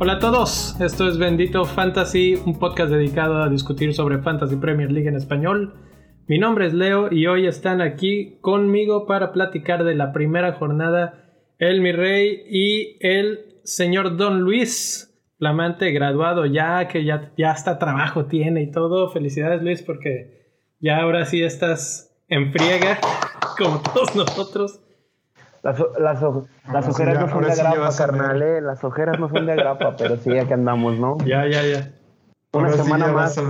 Hola a todos, esto es Bendito Fantasy, un podcast dedicado a discutir sobre Fantasy Premier League en español. Mi nombre es Leo y hoy están aquí conmigo para platicar de la primera jornada el mi rey y el señor Don Luis, flamante graduado ya, que ya, ya hasta trabajo tiene y todo. Felicidades Luis porque ya ahora sí estás en friega como todos nosotros. Las, las, las ojeras no son de grapa, carnal, eh. Las ojeras no son de grapa, pero sí, ya que andamos, ¿no? Ya, ya, ya. Una semana más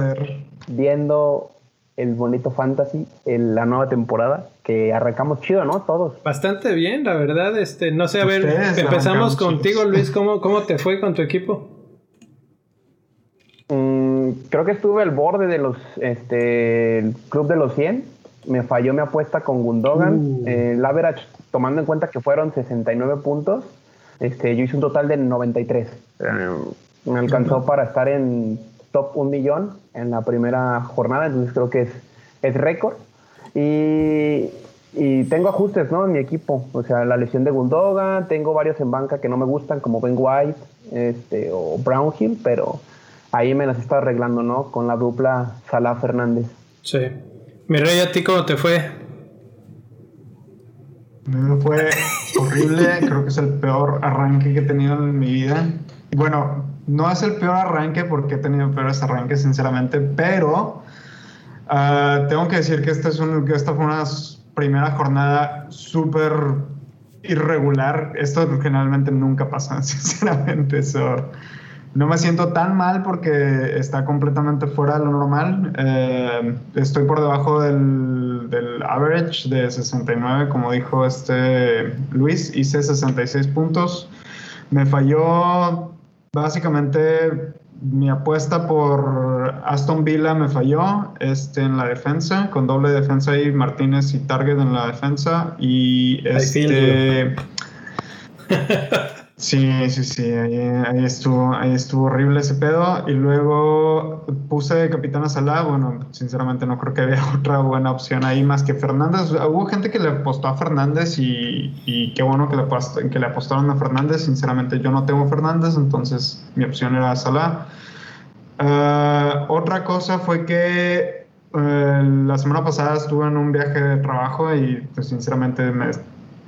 viendo el bonito fantasy, en la nueva temporada, que arrancamos chido, ¿no? Todos. Bastante bien, la verdad. Este, no sé, a ver, empezamos contigo, Luis. ¿cómo, ¿Cómo te fue con tu equipo? Creo que estuve al borde de los, este, el club de los 100. Me falló mi apuesta con Gundogan. Uh. Eh, el average tomando en cuenta que fueron 69 puntos, este, yo hice un total de 93. Eh, me alcanzó para estar en top 1 millón en la primera jornada, entonces creo que es, es récord. Y, y, tengo ajustes ¿no? en mi equipo, o sea, la lesión de Gundogan, tengo varios en banca que no me gustan, como Ben White este, o Brownhill, pero ahí me las está arreglando, ¿no? Con la dupla Salah Fernández. Sí. Mi rey, ¿a ti cómo te fue? Me fue horrible, creo que es el peor arranque que he tenido en mi vida. Bueno, no es el peor arranque porque he tenido peores arranques, sinceramente, pero ah, tengo que decir que esta, es un, que esta fue una primera jornada súper irregular. Esto generalmente nunca pasa, sinceramente. Eso no me siento tan mal porque está completamente fuera de lo normal. Eh, estoy por debajo del, del, average de 69, como dijo este Luis. Hice 66 puntos. Me falló básicamente mi apuesta por Aston Villa me falló este, en la defensa, con doble defensa y Martínez y Target en la defensa. Y este. Sí, sí, sí, ahí, estuvo, ahí estuvo horrible ese pedo. Y luego puse de capitán a Salah. Bueno, sinceramente no creo que había otra buena opción ahí más que Fernández. Hubo gente que le apostó a Fernández y, qué bueno que le, que le apostaron a Fernández. Sinceramente yo no tengo Fernández, entonces mi opción era Salah. Ah, otra cosa fue que eh, la semana pasada estuve en un viaje de trabajo y pues sinceramente me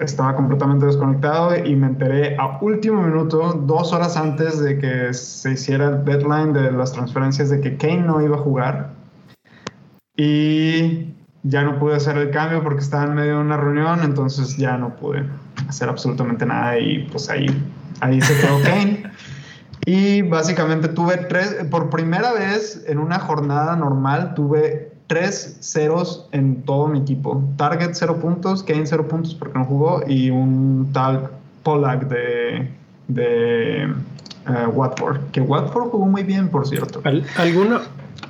estaba completamente desconectado y me enteré a último minuto, dos horas antes de que se hiciera el deadline de las transferencias, de que Kane no iba a jugar. Y ya no pude hacer el cambio porque estaba en medio de una reunión, entonces ya no pude hacer absolutamente nada y pues ahí, ahí se quedó Kane. Y básicamente tuve tres, por primera vez en una jornada normal, tuve tres ceros en todo mi equipo. Target cero puntos, Kane cero puntos porque no jugó y un tal Pollack de, de eh, Watford. Que Watford jugó muy bien, por cierto. ¿Alguno,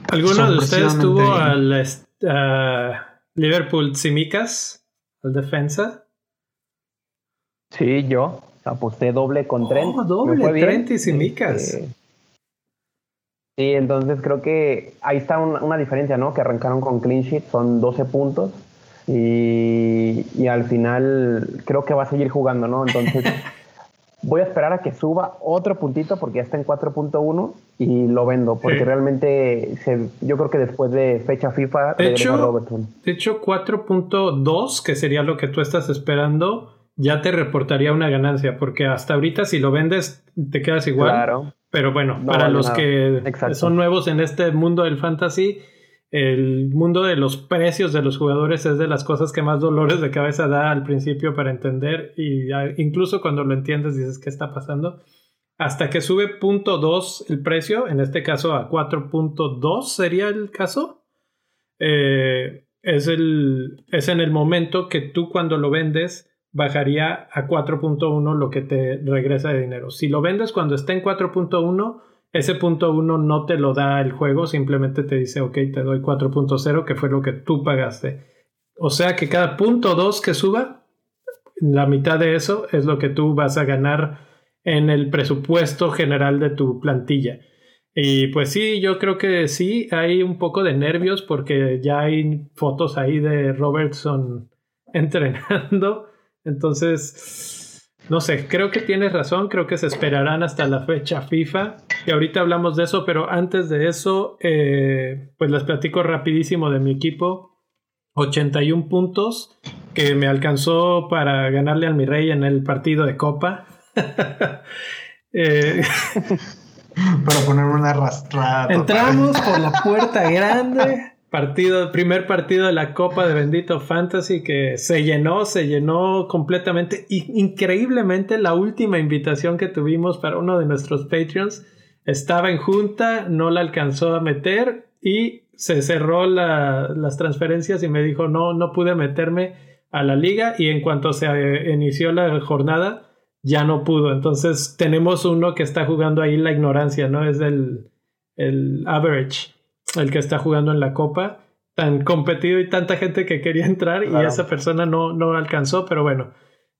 ¿alguno de ustedes tuvo al Liverpool Simicas, al defensa? Sí, yo aposté doble con Trent. Oh, doble, Trent y Simicas. Este, Sí, entonces creo que ahí está una, diferencia, ¿no? Que arrancaron con clean sheet, son 12 puntos y, al final creo que va a seguir jugando, ¿no? Entonces voy a esperar a que suba otro puntito porque ya está en 4.1 y lo vendo porque realmente yo creo que después de fecha FIFA de hecho, Robertson. De hecho 4.2 que sería lo que tú estás esperando ya te reportaría una ganancia porque hasta ahorita si lo vendes te quedas igual. Claro. Pero bueno, para los que son nuevos en este mundo del fantasy, el mundo de los precios de los jugadores es de las cosas que más dolores de cabeza da al principio para entender y incluso cuando lo entiendes dices qué está pasando. Hasta que sube punto 2 el precio, en este caso a 4.2 sería el caso. Eh, es, el, es en el momento que tú cuando lo vendes bajaría a 4.1 lo que te regresa de dinero. Si lo vendes cuando esté en 4.1, ese punto 1 no te lo da el juego, simplemente te dice, ok, te doy 4.0, que fue lo que tú pagaste. O sea que cada punto 2 que suba, la mitad de eso es lo que tú vas a ganar en el presupuesto general de tu plantilla. Y pues sí, yo creo que sí, hay un poco de nervios porque ya hay fotos ahí de Robertson entrenando. Entonces, no sé, creo que tienes razón, creo que se esperarán hasta la fecha FIFA. Y ahorita hablamos de eso, pero antes de eso, eh, pues les platico rapidísimo de mi equipo. 81 puntos que me alcanzó para ganarle al mi rey en el partido de Copa. eh, para poner una arrastrada. Entramos por la puerta grande. Partido, primer partido de la Copa de Bendito Fantasy que se llenó, se llenó completamente. increíblemente, la última invitación que tuvimos para uno de nuestros Patreons estaba en junta, no la alcanzó a meter y se cerró las transferencias y me dijo no, no pude meterme a la liga y en cuanto se inició la jornada ya no pudo. Entonces tenemos uno que está jugando ahí la ignorancia, ¿no? Es el, el average, el que está jugando en la copa. Tan competido y tanta gente que quería entrar y esa persona no, no alcanzó, pero bueno,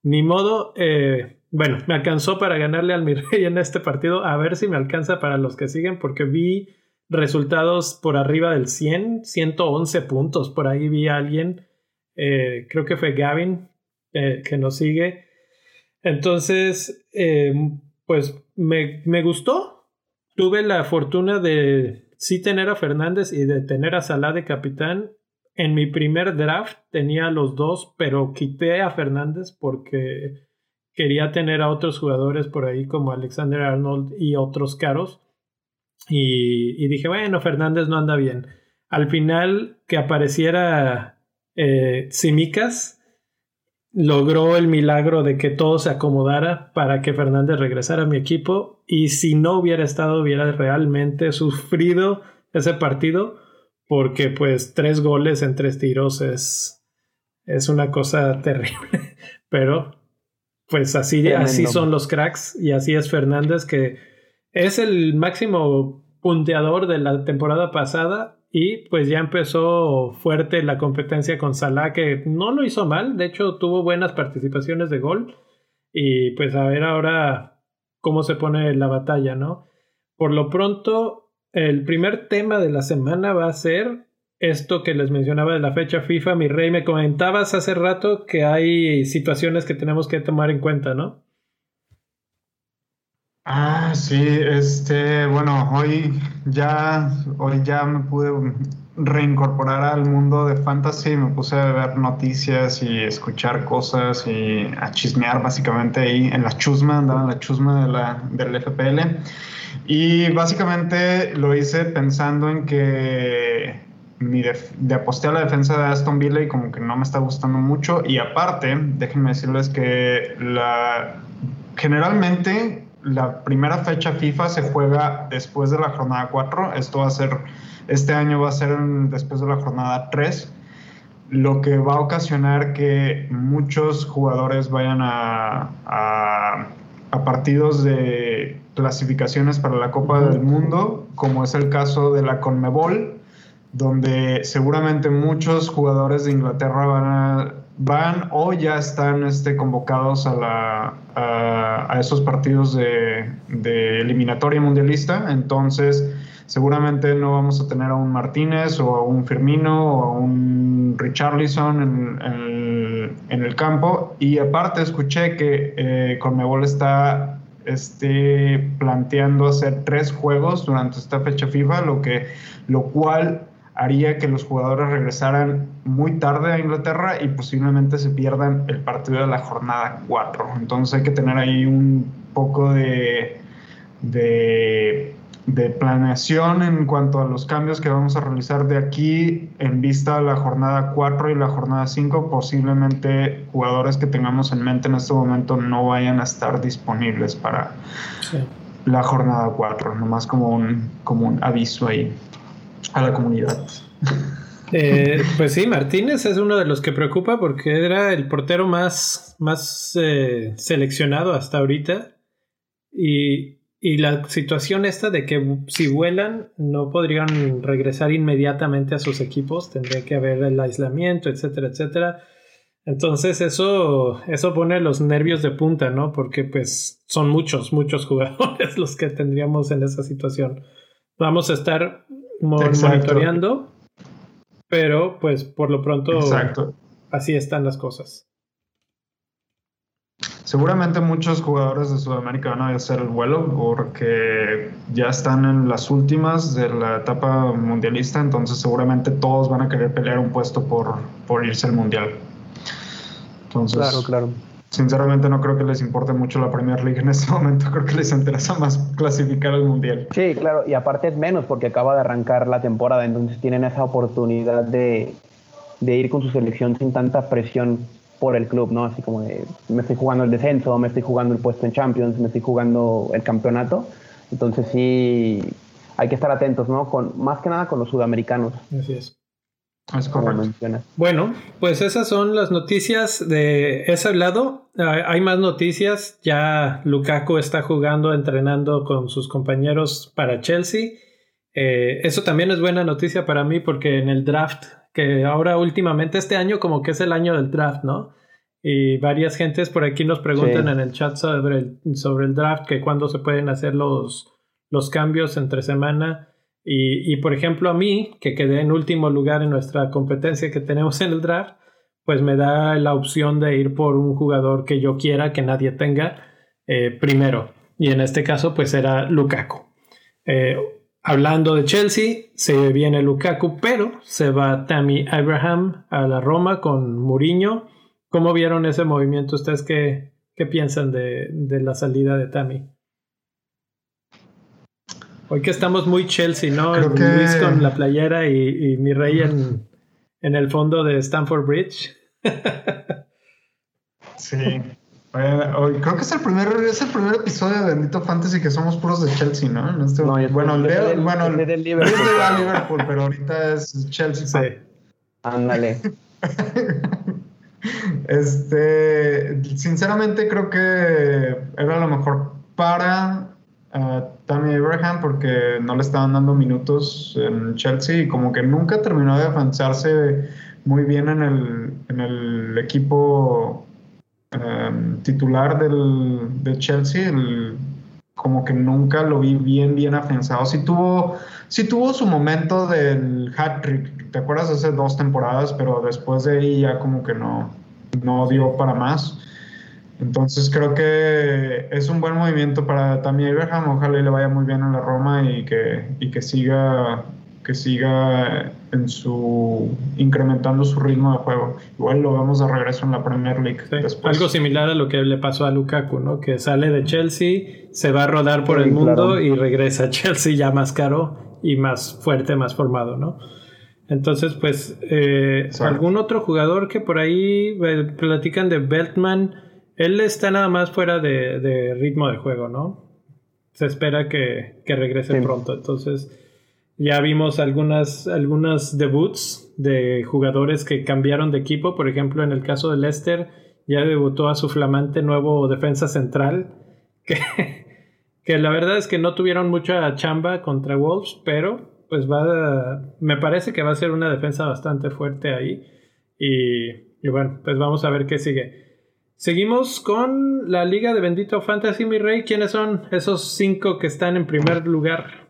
ni modo. Eh, bueno, me alcanzó para ganarle al Mirrey en este partido. A ver si me alcanza para los que siguen, porque vi resultados por arriba del 100, 111 puntos. Por ahí vi a alguien, eh, creo que fue Gavin, eh, que nos sigue entonces, pues me, me, gustó. Tuve la fortuna de sí tener a Fernández y de tener a Salah de capitán. En mi primer draft tenía los dos, pero quité a Fernández porque quería tener a otros jugadores por ahí como Alexander Arnold y otros caros. Y, y dije, bueno, Fernández no anda bien. Al final que apareciera eh, Simicas, logró el milagro de que todo se acomodara para que Fernández regresara a mi equipo. Y si no hubiera estado hubiera realmente sufrido ese partido porque pues tres goles en tres tiros es, es una cosa terrible. Pero pues así, así son los cracks y así es Fernández que es el máximo punteador de la temporada pasada y pues ya empezó fuerte la competencia con Salah, que no lo hizo mal, de hecho tuvo buenas participaciones de gol. Y pues a ver ahora cómo se pone la batalla, ¿no? Por lo pronto, el primer tema de la semana va a ser esto que les mencionaba de la fecha FIFA. Mi rey, me comentabas hace rato que hay situaciones que tenemos que tomar en cuenta, ¿no? Ah, sí, este, bueno, hoy ya, hoy ya me pude reincorporar al mundo de fantasy, me puse a ver noticias y escuchar cosas y a chismear básicamente ahí en la chusma, andaba en la chusma de la, del FPL. Y básicamente lo hice pensando en que mi de aposté a la defensa de Aston Villa y como que no me está gustando mucho. Y aparte, déjenme decirles que la generalmente la primera fecha FIFA se juega después de la jornada 4. Esto va a ser, este año va a ser después de la jornada 3, lo que va a ocasionar que muchos jugadores vayan a, a, partidos de clasificaciones para la Copa del Mundo, como es el caso de la Conmebol, donde seguramente muchos jugadores de Inglaterra van a van o ya están este, convocados a, la, a, esos partidos de, eliminatoria mundialista. Entonces, seguramente no vamos a tener a un Martínez o a un Firmino o a un Richarlison en, en, el campo. Y aparte, escuché que eh, Conmebol está este, planteando hacer tres juegos durante esta fecha FIFA, lo, que, lo cual haría que los jugadores regresaran muy tarde a Inglaterra y posiblemente se pierdan el partido de la jornada 4. Entonces hay que tener ahí un poco de, de, planeación en cuanto a los cambios que vamos a realizar de aquí en vista a la jornada 4 y la jornada 5. Posiblemente jugadores que tengamos en mente en este momento no vayan a estar disponibles para la jornada 4, nomás como un, como un aviso ahí a la comunidad. Eh, pues sí, Martínez es uno de los que preocupa porque era el portero más, más eh, seleccionado hasta ahorita. Y, y, la situación esta de que si vuelan no podrían regresar inmediatamente a sus equipos, tendría que haber el aislamiento, etcétera, etcétera. Entonces eso, eso pone los nervios de punta, ¿no? Porque pues son muchos, muchos jugadores los que tendríamos en esa situación. vamos a estar monitoreando, pero pues por lo pronto así están las cosas. Seguramente muchos jugadores de Sudamérica van a hacer el vuelo porque ya están en las últimas de la etapa mundialista, entonces seguramente todos van a querer pelear un puesto por, por irse al mundial. Entonces, claro, claro. Sinceramente no creo que les importe mucho la Premier League en este momento, creo que les interesa más clasificar al mundial. Sí, claro, y aparte es menos porque acaba de arrancar la temporada, entonces tienen esa oportunidad de, de ir con su selección sin tanta presión por el club, ¿no? Así como de, me estoy jugando el descenso, me estoy jugando el puesto en Champions, me estoy jugando el campeonato. Entonces sí, hay que estar atentos, ¿no? Con, más que nada con los sudamericanos. Así es. Es correcto. Bueno, pues esas son las noticias de ese lado. Ah, hay más noticias. Ya Lukaku está jugando, entrenando con sus compañeros para Chelsea. Eh, eso también es buena noticia para mí porque en el draft que ahora últimamente este año como que es el año del draft, ¿no? Y varias gentes por aquí nos preguntan en el chat sobre el, sobre el draft, que cuándo se pueden hacer los, los cambios entre semana. Y, por ejemplo a mí, que quedé en último lugar en nuestra competencia que tenemos en el draft, pues me da la opción de ir por un jugador que yo quiera, que nadie tenga, eh, primero. Y en este caso pues era Lukaku. Eh, Hablando de Chelsea, se viene Lukaku, pero se va Tammy Abraham a la Roma con Mourinho. ¿Cómo vieron ese movimiento? ¿Ustedes qué, piensan de, la salida de Tammy? Hoy que estamos muy Chelsea, ¿no? Luis con la playera y, y mi rey en, en el fondo de Stamford Bridge. sí creo que es el primer es el primer episodio de Bendito Fantasy que somos puros de Chelsea, ¿no? Este, bueno, Leo, bueno, el de Liverpool, Liverpool, pero ahorita es Chelsea. Sí. Ándale. este, sinceramente creo que era lo mejor para uh, Tammy Abraham porque no le estaban dando minutos en Chelsea y como que nunca terminó de avanzarse muy bien en el, en el equipo Em, titular del, de Chelsea, como que nunca lo vi bien, bien afianzado. Sí tuvo, sí tuvo su momento del hat-trick, ¿te acuerdas? Hace dos temporadas, pero después de ahí ya como que no, no dio para más. Entonces creo que es un buen movimiento para Tammy Abraham. Ojalá le vaya muy bien a la Roma y que, y que siga que siga en su incrementando su ritmo de juego. Igual lo vemos de regreso en la Premier League. Algo similar a lo que le pasó a Lukaku, ¿no? Que sale de Chelsea, se va a rodar por el mundo y regresa a Chelsea ya más caro y más fuerte, más formado, ¿no? Entonces, pues, eh, algún otro jugador que por ahí eh, platican de Beltman, él está nada más fuera de, ritmo de juego, ¿no? Se espera que, regrese pronto. Entonces, ya vimos algunas, algunas debuts de jugadores que cambiaron de equipo. Por ejemplo, en el caso de Leicester, ya debutó a su flamante nuevo defensa central. Que, que la verdad es que no tuvieron mucha chamba contra Wolves, pero pues va me parece que va a ser una defensa bastante fuerte ahí. Y, y bueno, pues vamos a ver qué sigue. Seguimos con la Liga de Bendito Fantasy, mi rey. ¿Quiénes son esos cinco que están en primer lugar?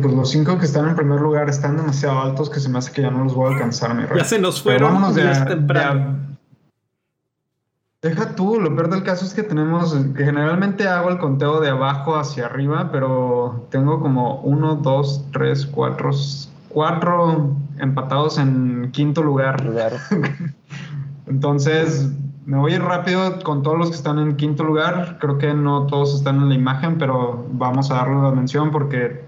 Pues los cinco que están en primer lugar están demasiado altos que se me hace que ya no los voy a alcanzar, mi rey. Ya se nos fueron. vámonos de, temprano. deja tú, lo peor del caso es que tenemos, que generalmente hago el conteo de abajo hacia arriba, pero tengo como uno, dos, tres, cuatro, cuatro empatados en quinto lugar. Entonces, me voy a ir rápido con todos los que están en quinto lugar. Creo que no todos están en la imagen, pero vamos a darle la mención porque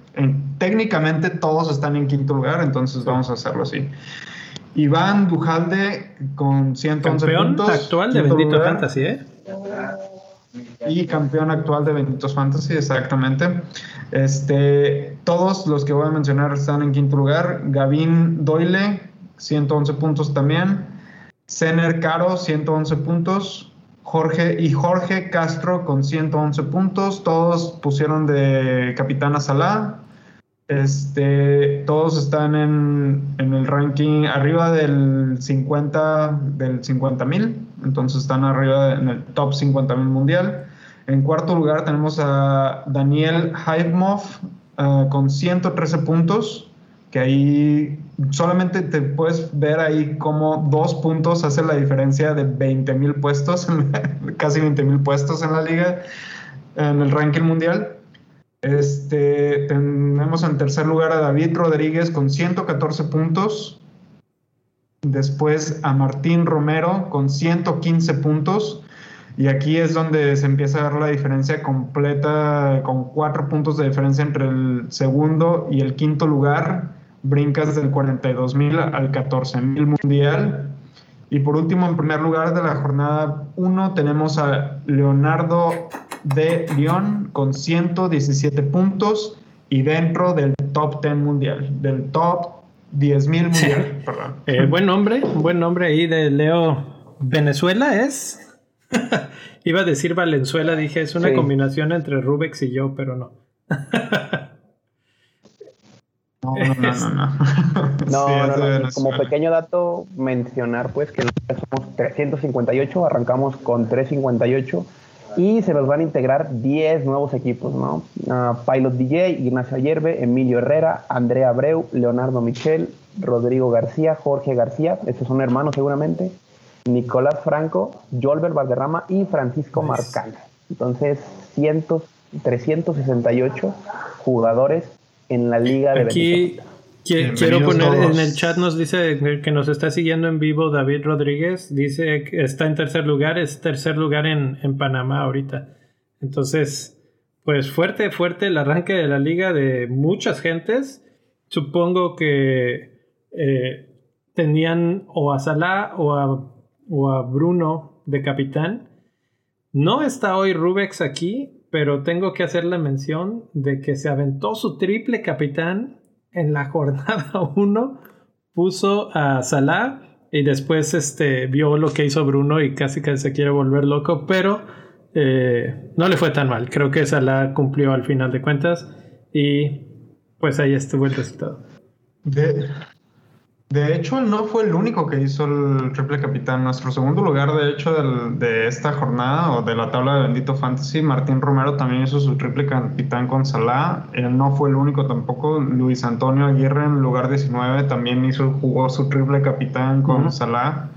técnicamente todos están en quinto lugar, entonces vamos a hacerlo así. Iván Dujalde con 111 campeón actual de Bendito Fantasy, ¿eh? Y campeón actual de Benditos Fantasy, exactamente. Este, todos los que voy a mencionar están en quinto lugar. Gavin Doyle, 111 puntos también. Zener Caro, 111 puntos. Jorge y Jorge Castro con 111 puntos. Todos pusieron de capitán a Salah. Este, todos están en, el ranking arriba del 50 del 50 mil, entonces están arriba en el top 50 mil mundial. En cuarto lugar tenemos a Daniel Haibmov eh, con 113 puntos, que ahí solamente te puedes ver ahí como dos puntos hace la diferencia de 20 mil puestos, casi 20 mil puestos en la liga, en el ranking mundial. Este, tenemos en tercer lugar a David Rodríguez con 114 puntos. Después a Martín Romero con 115 puntos. Y aquí es donde se empieza a ver la diferencia completa, con cuatro puntos de diferencia entre el segundo y el quinto lugar. Brincas del 42 mil al 14 mil mundial. Y por último, en primer lugar de la jornada 1, tenemos a Leonardo de León con 117 puntos y dentro del top 10 mundial, del top 10 mil mundial, perdón. Eh, buen nombre, buen nombre ahí de Leo. ¿Venezuela es? Iba a decir Valenzuela, dije, es una combinación entre Rubex y yo, pero no. No, no, no, no. no, no, Como pequeño dato, mencionar pues que somos 358, arrancamos con 358 y se nos van a integrar 10 nuevos equipos, ¿no? Pilot DJ, Ignacio Ayerbe, Emilio Herrera, Andrea Abreu, Leonardo Michel, Rodrigo García, Jorge García, estos son hermanos seguramente, Nicolás Franco, Jolber Valderrama y Francisco Marcal. Entonces, cientos, 368 jugadores en la liga de Aquí quiero poner en el chat nos dice que nos está siguiendo en vivo David Rodríguez, dice que está en tercer lugar, es tercer lugar en, Panamá ahorita. Entonces, pues fuerte, fuerte el arranque de la liga de muchas gentes. Supongo que eh, tenían o a Salah o a, o a Bruno de capitán. No está hoy Rubex aquí, pero tengo que hacer la mención de que se aventó su triple capitán en la jornada 1, puso a Salah y después este, vio lo que hizo Bruno y casi que se quiere volver loco, pero eh, no le fue tan mal. Creo que Salah cumplió al final de cuentas y pues ahí estuvo el resultado. De, de hecho, él no fue el único que hizo el triple capitán. Nuestro segundo lugar, de hecho, de esta jornada o de la tabla de Bendito Fantasy, Martín Romero también hizo su triple capitán con Salah. Él no fue el único tampoco. Luis Antonio Aguirre en lugar 19 también hizo, jugó su triple capitán con Salah.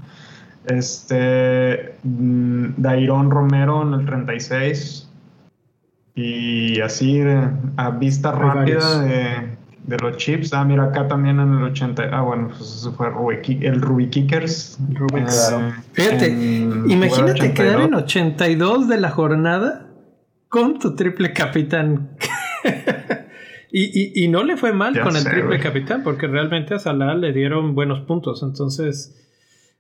Este, mm, Dairón Romero en el 36. Y así, a vista rápida de de los chips. Ah, mira, acá también en el 80. Ah, bueno, pues eso fue el Ruby Kickers. Eh, Fíjate, imagínate quedar en 82 de la jornada con tu triple capitán. y, y, no le fue mal con el triple capitán, porque realmente a Salah le dieron buenos puntos. Entonces,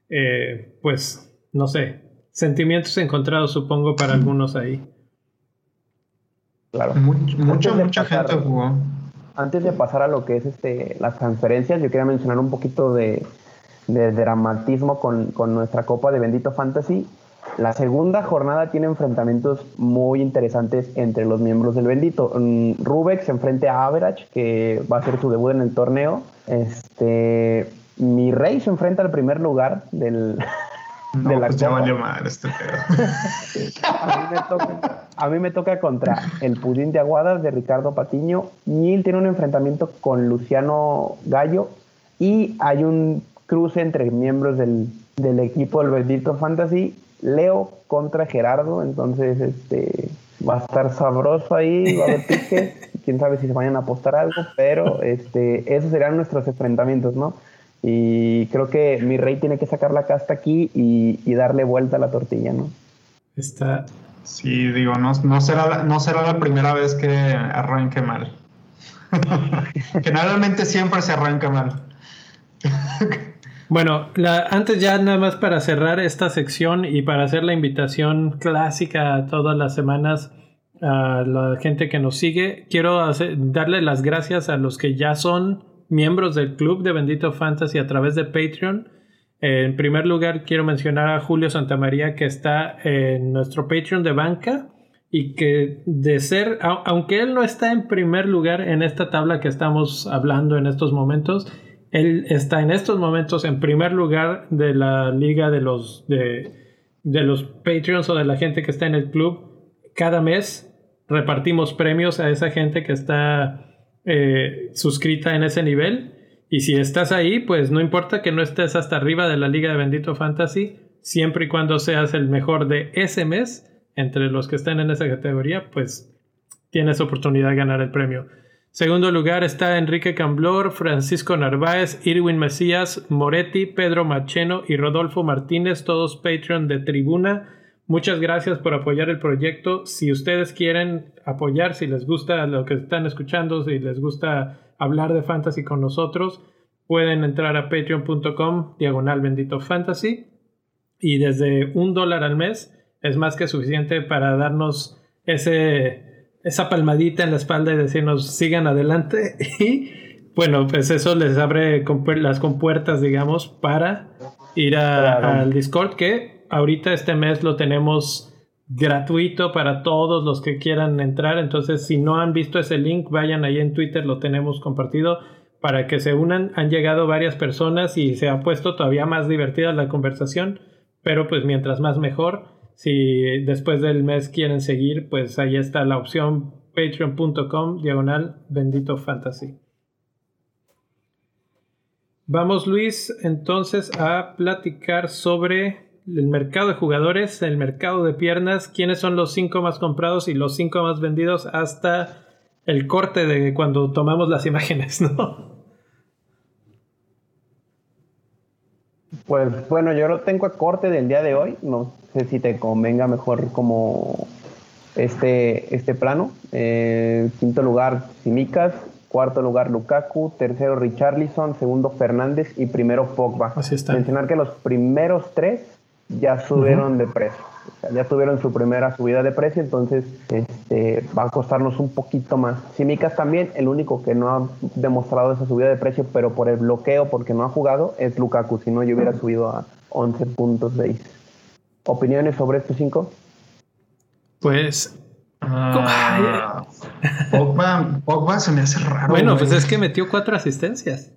eh, pues, no sé. Sentimientos encontrados, supongo, para algunos ahí. Claro. mucha, mucha gente jugó antes de pasar a lo que es este, las transferencias, yo quería mencionar un poquito de, dramatismo con, nuestra Copa de Bendito Fantasy. La segunda jornada tiene enfrentamientos muy interesantes entre los miembros del Bendito. Mm, Rubex se enfrenta a Average, que va a hacer su debut en el torneo. Este, mi rey se enfrenta al primer lugar del, no, de la pues ya valió mal este a, mí me toca, contra el Pudín de Aguadas de Ricardo Patiño. Neil tiene un enfrentamiento con Luciano Gallo y hay un cruce entre miembros del, equipo del Bendito Fantasy. Leo contra Gerardo, entonces este va a estar sabroso ahí, va a haber piques, quién sabe si se vayan a apostar algo, pero este, esos serán nuestros enfrentamientos, ¿no? Y creo que mi rey tiene que sacar la casta aquí y, darle vuelta a la tortilla, ¿no? Está. Sí, digo, no, no, será, la, no será la primera vez que arranque mal. Generalmente siempre se arranca mal. Bueno, antes ya nada más para cerrar esta sección y para hacer la invitación clásica todas las semanas a la gente que nos sigue, quiero darle las gracias a los que ya son miembros del club de Bendito Fantasy a través de Patreon. En primer lugar, quiero mencionar a Julio Santamaría que está en nuestro Patreon de banca y que de ser, aunque él no está en primer lugar en esta tabla que estamos hablando en estos momentos, él está en estos momentos en primer lugar de la liga de los, de, de los Patreons o de la gente que está en el club cada mes repartimos premios a esa gente que está eh, suscrita en ese nivel. Y si estás ahí, pues no importa que no estés hasta arriba de la liga de Bendito Fantasy, siempre y cuando seas el mejor de ese mes, entre los que están en esa categoría, pues tienes oportunidad de ganar el premio. Segundo lugar está Enrique Camblor, Francisco Narváez, Irwin Mesías, Moretti, Pedro Macheno y Rodolfo Martínez, todos Patreon de Tribuna. Muchas gracias por apoyar el proyecto. Si ustedes quieren apoyar, si les gusta lo que están escuchando, si les gusta hablar de fantasy con nosotros, pueden entrar a patreon.com diagonal bendito fantasy y desde un dólar al mes es más que suficiente para darnos ese esa palmadita en la espalda y decirnos sigan adelante y bueno, pues eso les abre las compuertas, digamos, para ir al Discord que ahorita este mes lo tenemos gratuito para todos los que quieran entrar. Entonces, si no han visto ese link, vayan ahí en Twitter, lo tenemos compartido para que se unan. Han llegado varias personas y se ha puesto todavía más divertida la conversación, pero pues mientras más mejor. Si después del mes quieren seguir, pues ahí está la opción patreon.com diagonal bendito fantasy. Vamos Luis entonces a platicar sobre el mercado de jugadores, el mercado de piernas, quiénes son los cinco más comprados y los cinco más vendidos hasta el corte de cuando tomamos las imágenes, ¿no? Pues bueno, yo lo tengo a corte del día de hoy. No sé si te convenga mejor como este, este plano. Eh, quinto lugar, Simicas. Cuarto lugar, Lukaku. Tercero, Richarlison. Segundo, Fernández. Y primero, Pogba. Así está. Mencionar que los primeros tres ya subieron de precio. ya tuvieron su primera subida de precio, entonces este, va a costarnos un poquito más. Simicas también, el único que no ha demostrado esa subida de precio, pero por el bloqueo, porque no ha jugado, es Lukaku. Si no, yo hubiera subido a 11.6. ¿Opiniones sobre estos cinco? Pues ah, Pogba, se me hace raro. Bueno, pues es que metió cuatro asistencias.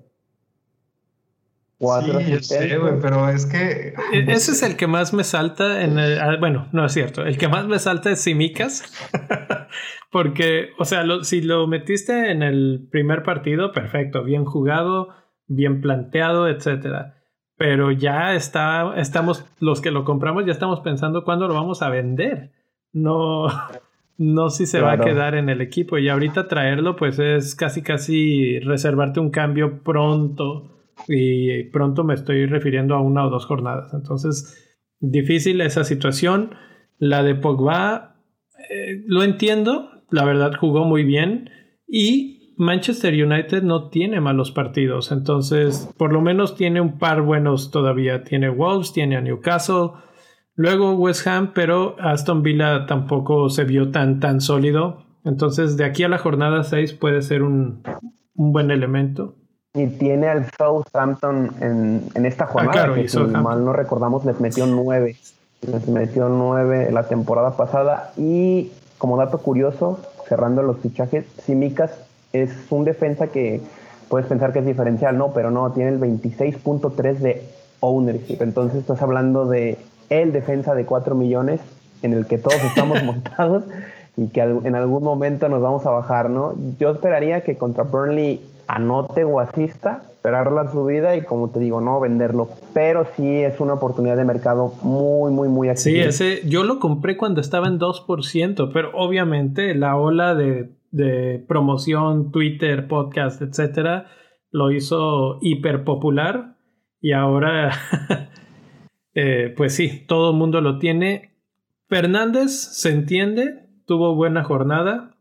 Sí, sé, güey, pero es que. E-, ese es el que más me salta en el. Ah, bueno, no es cierto. El que más me salta es Simicas. Porque, o sea, si lo metiste en el primer partido, perfecto, bien jugado, bien planteado, etcétera. Pero ya está, estamos, los que lo compramos, ya estamos pensando cuándo lo vamos a vender. No, no si se va a quedar en el equipo. Y ahorita traerlo, pues es casi, casi reservarte un cambio pronto y pronto me estoy refiriendo a una o dos jornadas. Entonces, difícil esa situación. La de Pogba, eh, lo entiendo, la verdad jugó muy bien y Manchester United no tiene malos partidos, entonces por lo menos tiene un par buenos todavía. Tiene Wolves, tiene a Newcastle, luego West Ham, pero Aston Villa tampoco se vio tan, tan sólido. Entonces de aquí a la jornada 6 puede ser un, un buen elemento. Y tiene al Southampton en, en esta ah, jornada, que si mal no recordamos, les metió nueve. Les metió nueve la temporada pasada. Y como dato curioso, cerrando los fichajes, Simicas es un defensa que puedes pensar que es diferencial, ¿no? Pero no, tiene el 26.3 de ownership. Entonces estás hablando de el defensa de 4 millones en el que todos estamos montados y que en algún momento nos vamos a bajar, ¿no? Yo esperaría que contra Burnley anote o asista, esperar la subida y como te digo, no venderlo. Pero sí es una oportunidad de mercado muy, muy, muy accesible. Sí, ese, yo lo compré cuando estaba en 2%, pero obviamente la ola de, de promoción, Twitter, podcast, etcétera, lo hizo hiper popular y ahora, eh, pues sí, todo el mundo lo tiene. Fernández se entiende, tuvo buena jornada,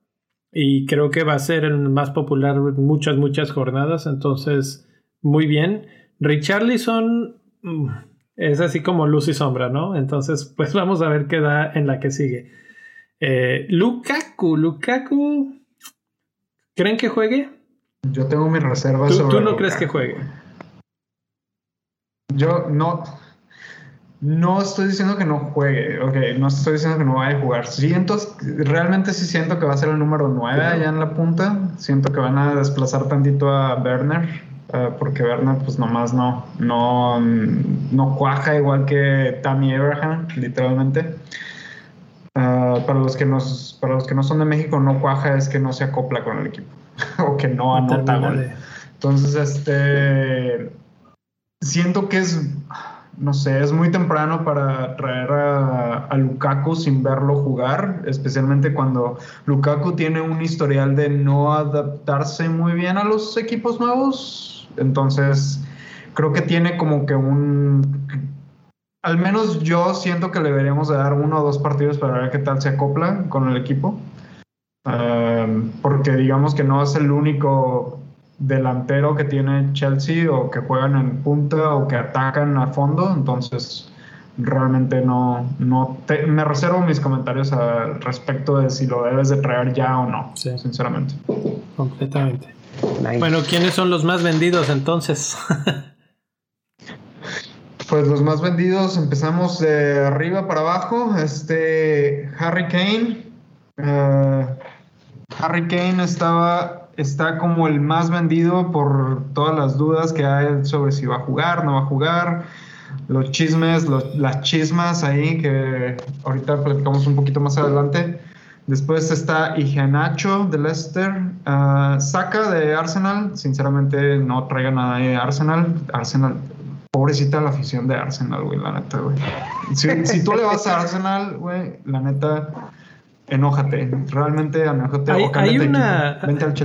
y creo que va a ser el más popular muchas, muchas jornadas. Entonces, muy bien. Richarlison mm, es así como luz y sombra, ¿no? Entonces, pues vamos a ver qué da en la que sigue. Eh, Lukaku, Lukaku, ¿creen que juegue? Yo tengo mis reservas ¿Tú, ¿Tú no crees que juegue? Yo no, no estoy diciendo que no juegue, ok, no estoy diciendo que no vaya a jugar. Siento, realmente sí siento que va a ser el número 9 allá en la punta. Siento que van a desplazar tantito a Werner, eh, porque Werner pues nomás no, no, no cuaja igual que Tammy Abraham, literalmente. Ah, para, los que nos, para los que no son de México, no cuaja es que no se acopla con el equipo o que no anota gol. Entonces, este, siento que es, no sé, es muy temprano para traer a, Lukaku sin verlo jugar, especialmente cuando Lukaku tiene un historial de no adaptarse muy bien a los equipos nuevos. Entonces, creo que tiene como que un al menos yo siento que le deberíamos dar uno o dos partidos para ver qué tal se acopla con el equipo. Em, porque digamos que no es el único delantero que tiene Chelsea o que juegan en punta o que atacan a fondo. Entonces, realmente no, no me reservo mis comentarios al respecto de si lo debes de traer ya o no, sinceramente. Completamente. Bueno, ¿quiénes son los más vendidos entonces? Pues los más vendidos empezamos de arriba para abajo. Este Harry Kane. Eh, Harry Kane estaba, está como el más vendido por todas las dudas que hay sobre si va a jugar, no va a jugar. Los chismes, las chismas ahí que ahorita platicamos un poquito más adelante. Después está Igenacho de Leicester. Uh, Saka de Arsenal. Sinceramente no traiga nada de Arsenal. Arsenal pobrecita la afición de Arsenal, güey, la neta, güey. Si, tú le vas a Arsenal, güey, la neta, enójate. Realmente enójate. Hay, hay una...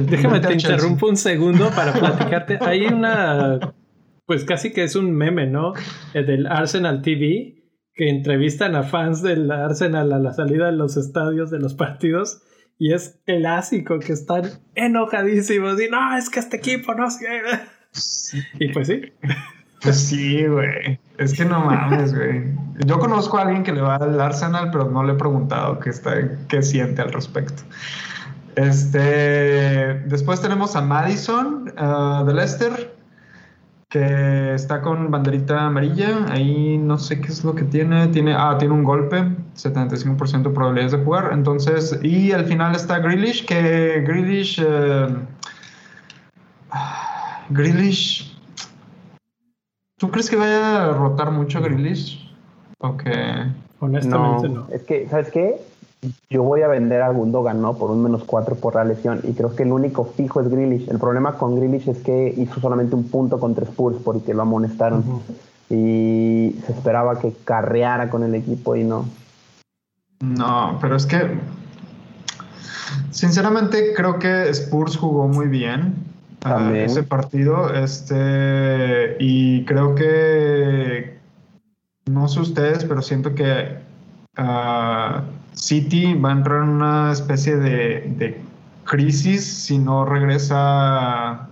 Déjame te interrumpo un segundo para platicarte. Hay una... Pues casi que es un meme, ¿no? El del Arsenal TV, que entrevistan a fans del Arsenal a la salida de los estadios de los partidos. Y es clásico que están enojadísimos. Y no, es que este equipo no. Y pues sí. Pues sí, güey. Es que no mames, güey. Yo conozco a alguien que le va al Arsenal, pero no le he preguntado qué, está, qué siente al respecto. Este, después tenemos a Madison uh, de Leicester, que está con banderita amarilla. Ahí no sé qué es lo que tiene. Tiene, ah, tiene un golpe, 75% de probabilidades de jugar. Entonces, y al final está Grealish, que Grealish, uh, ¿Tú crees que vaya a rotar mucho Grealish? Ok. Honestamente no, Es que, ¿sabes qué? Yo voy a vender a Gundogan, ¿no? Por un menos cuatro por la lesión. Y creo que el único fijo es Grealish. El problema con Grealish es que hizo solamente un punto contra Spurs porque lo amonestaron. Y se esperaba que carreara con el equipo y no. No, pero es que. Sinceramente, creo que Spurs jugó muy bien ese partido. Este, y creo que, no sé ustedes, pero siento que uh, City va a entrar en una especie de, crisis si no regresa.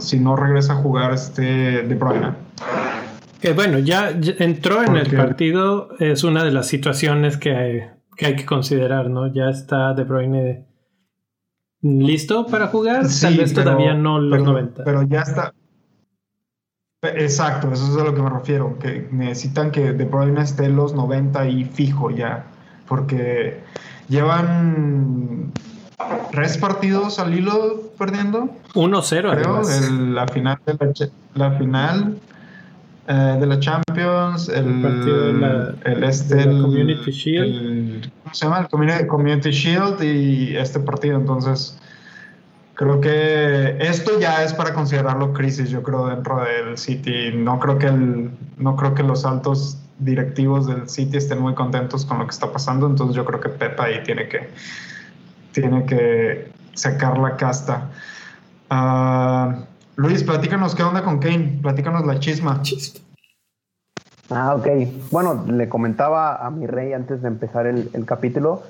si no regresa a jugar este De Bruyne. Que bueno, ya, entró en el partido, es una de las situaciones que hay, que hay que considerar, ¿no? Ya está De Bruyne listo para jugar, tal vez todavía no los 90. Pero ya está. Exacto, eso es a lo que me refiero, que necesitan que De Bruyne esté los 90 y fijo ya, porque llevan tres partidos al hilo perdiendo. 1-0 creo, la final de la, la final eh, de la Champions, el, partido de la, el este, Community Shield. ¿Cómo se llama? El Community, Shield y este partido. Entonces, creo que esto ya es para considerarlo crisis, yo creo, dentro del City. No creo que, el, no creo que los altos directivos del City estén muy contentos con lo que está pasando. Entonces, yo creo que Pepa ahí tiene que, tiene que sacar la casta. Uh, Luis, platícanos qué onda con Kane, platícanos la chisma. Ah, ok. Bueno, le comentaba a mi rey antes de empezar el, capítulo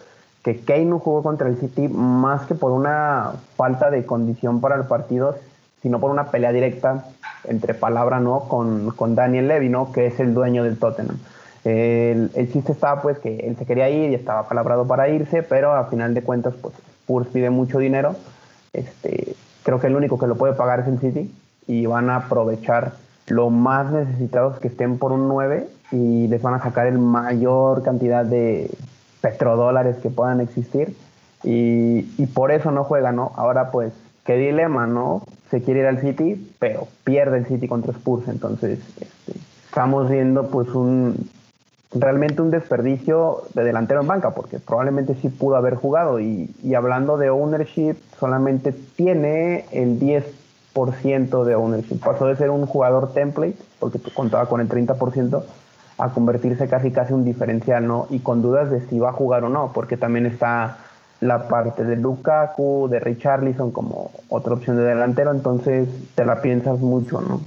que Kane no jugó contra el City más que por una falta de condición para el partido, sino por una pelea directa entre palabra, ¿no? Con, con Daniel Levy, ¿no? Que es el dueño del Tottenham. El, el, chiste estaba pues que él se quería ir y estaba palabrado para irse, pero a final de cuentas pues Spurs pide mucho dinero. Este, Creo que el único que lo puede pagar es el City y van a aprovechar lo más necesitados que estén por un 9 y les van a sacar el mayor cantidad de petrodólares que puedan existir y, por eso no juega, ¿no? Ahora pues, qué dilema, ¿no? Se quiere ir al City, pero pierde el City contra Spurs, entonces este, estamos viendo pues un, realmente un desperdicio de delantero en banca, porque probablemente sí pudo haber jugado. Y, y hablando de ownership, solamente tiene el 10% de ownership. Pasó de ser un jugador template, porque contaba con el 30%, a convertirse casi casi un diferencial, ¿no? Y con dudas de si va a jugar o no, porque también está la parte de Lukaku, de Richarlison como otra opción de delantero, entonces te la piensas mucho, ¿no?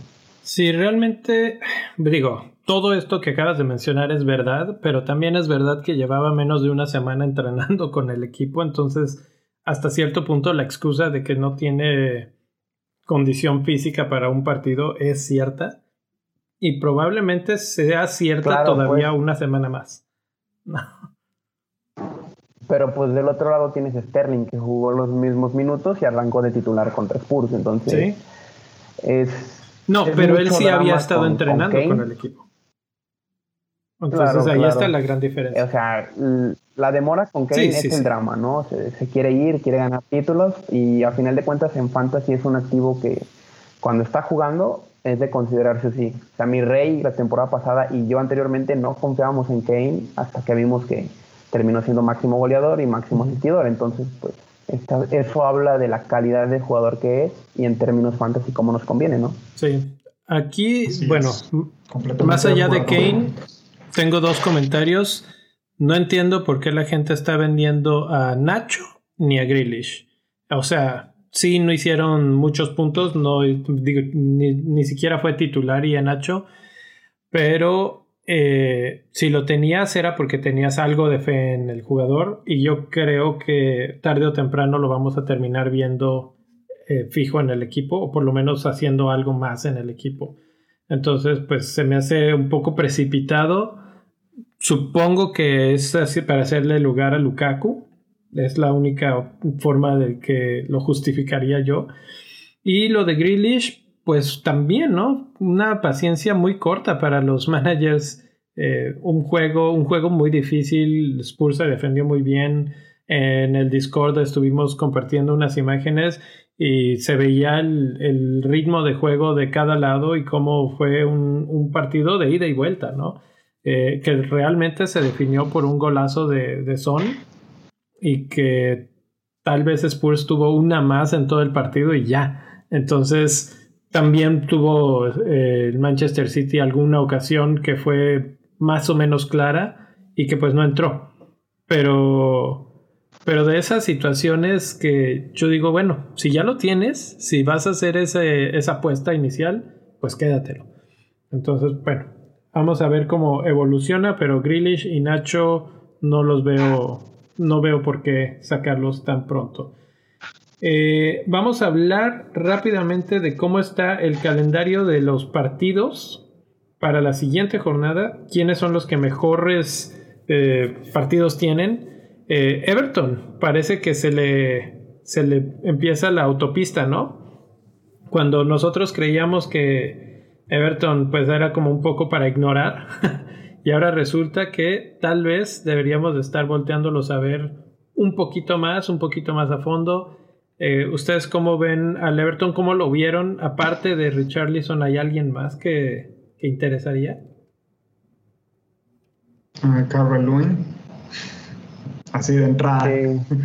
Sí, realmente, digo, todo esto que acabas de mencionar es verdad, pero también es verdad que llevaba menos de una semana entrenando con el equipo, entonces hasta cierto punto la excusa de que no tiene condición física para un partido es cierta y probablemente sea cierta todavía pues. una semana más. Pero pues del otro lado tienes Sterling que jugó los mismos minutos y arrancó de titular contra Spurs, entonces es no, pero él sí había estado entrenando con, el equipo. Entonces ahí está la gran diferencia. O sea, la demora con Kane es el drama, ¿no? Se, quiere ir, quiere ganar títulos y a final de cuentas en Fantasy es un activo que cuando está jugando es de considerarse así. O sea, mi rey la temporada pasada y yo anteriormente no confiábamos en Kane hasta que vimos que terminó siendo máximo goleador y máximo asistidor. Entonces, pues eso habla de la calidad de jugador que es y en términos fantasy cómo nos conviene, ¿no? Sí. Aquí, bueno, más allá de Kane, tengo dos comentarios. No entiendo por qué la gente está vendiendo a Nacho ni a Grealish. O sea, sí, no hicieron muchos puntos, no, ni, ni siquiera fue titular y a Nacho, pero eh, si lo tenías era porque tenías algo de fe en el jugador y yo creo que tarde o temprano lo vamos a terminar viendo eh, fijo en el equipo o por lo menos haciendo algo más en el equipo. Entonces, pues se me hace un poco precipitado. Supongo que es así para hacerle lugar a Lukaku. Es la única forma de que lo justificaría yo. Y lo de Grealish, pues también, ¿no? Una paciencia muy corta para los managers. Eh, un, juego, un juego muy difícil. Spurs se defendió muy bien. En el Discord estuvimos compartiendo unas imágenes y se veía el, ritmo de juego de cada lado y cómo fue un, partido de ida y vuelta, ¿no? Eh, que realmente se definió por un golazo de, de Son y que tal vez Spurs tuvo una más en todo el partido y ya. Entonces, también tuvo eh, el Manchester City alguna ocasión que fue más o menos clara y que pues no entró. Pero, pero de esas situaciones que yo digo, bueno, si ya lo tienes, si vas a hacer ese, esa apuesta inicial, pues quédatelo. Entonces, bueno, vamos a ver cómo evoluciona, pero Grealish y Nacho no los veo, no veo por qué sacarlos tan pronto. Eh, vamos a hablar rápidamente de cómo está el calendario de los partidos para la siguiente jornada. ¿Quiénes son los que mejores eh, partidos tienen? Eh, Everton, parece que se le, se le empieza la autopista, ¿no? Cuando nosotros creíamos que Everton pues era como un poco para ignorar. y ahora resulta que tal vez deberíamos de estar volteándolos a ver un poquito más, un poquito más a fondo eh, ¿Ustedes cómo ven al Everton? ¿Cómo lo vieron? Aparte de Richarlison, ¿hay alguien más que, interesaría? Uh, Carver Lewin. Así de entrada. Sí,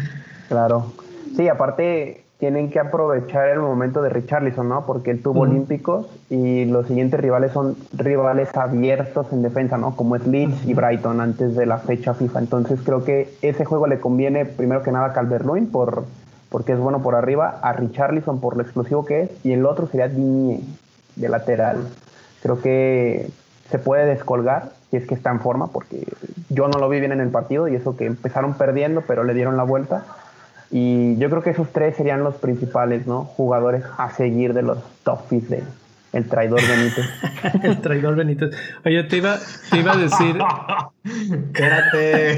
claro. Sí, aparte tienen que aprovechar el momento de Richarlison, ¿no? Porque él tuvo olímpicos y los siguientes rivales son rivales abiertos en defensa, ¿no? Como es Leeds y Brighton antes de la fecha FIFA. Entonces creo que ese juego le conviene primero que nada a Calvert Lewin por porque es bueno por arriba, a Richarlison por lo explosivo que es, y el otro sería Digne de lateral. Creo que se puede descolgar si es que está en forma, porque yo no lo vi bien en el partido y eso que empezaron perdiendo, pero le dieron la vuelta. Y yo creo que esos tres serían los principales ¿no? jugadores a seguir de los top de, el traidor Benítez. el traidor Benítez. Oye, te iba, te iba a decir. Espérate.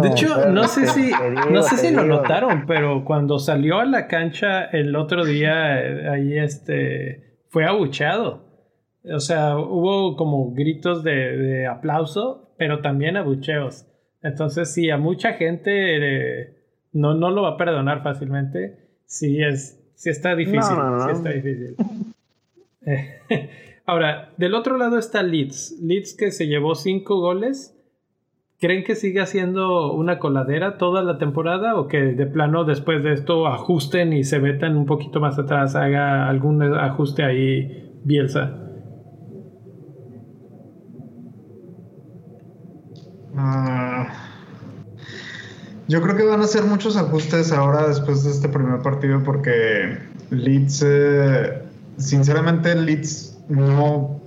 de hecho, no sé si, no sé si lo notaron, pero cuando salió a la cancha el otro día, eh, ahí este fue abucheado. O sea, hubo como gritos de, aplauso, pero también abucheos. Entonces, sí, a mucha gente eh, no, no lo va a perdonar fácilmente. Sí, es, sí está difícil. Sí está difícil. Ahora, del otro lado está Leeds. Leeds que se llevó cinco goles. ¿Creen que sigue haciendo una coladera toda la temporada o que de plano después de esto ajusten y se metan un poquito más atrás, haga algún ajuste ahí Bielsa? Ah, yo creo que van a hacer muchos ajustes ahora después de este primer partido porque Leeds, eh, sinceramente Leeds no,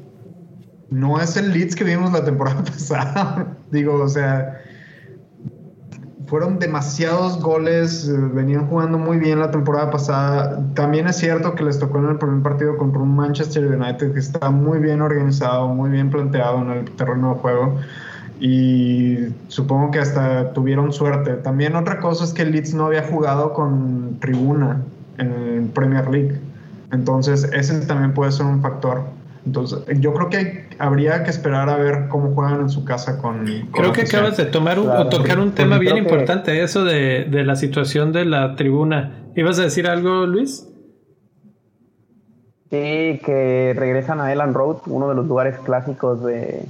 no es el Leeds que vimos la temporada pasada. Digo, o sea, fueron demasiados goles, eh, venían jugando muy bien la temporada pasada. También es cierto que les tocó en el primer partido contra un Manchester United que está muy bien organizado, muy bien planteado en el terreno de juego y supongo que hasta tuvieron suerte. También otra cosa es que Leeds no había jugado con tribuna en Premier League, entonces ese también puede ser un factor. Entonces, yo creo que habría que esperar a ver cómo juegan en su casa con. creo que acabas de tomar un, o tocar un tema bien importante, eso de, de la situación de la tribuna. ¿Ibas a decir algo, Luis? Sí, que regresan a Elan Road, uno de los lugares clásicos de,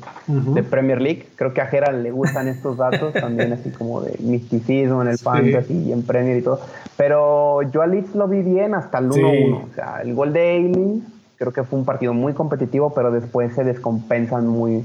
Premier League. Creo que a Gerald le gustan estos datos, también así como de misticismo en el fantasy y en Premier y todo. Pero yo a Leeds lo vi bien hasta el 1-1. O sea, el gol de Ailing creo que fue un partido muy competitivo, pero después se descompensan muy,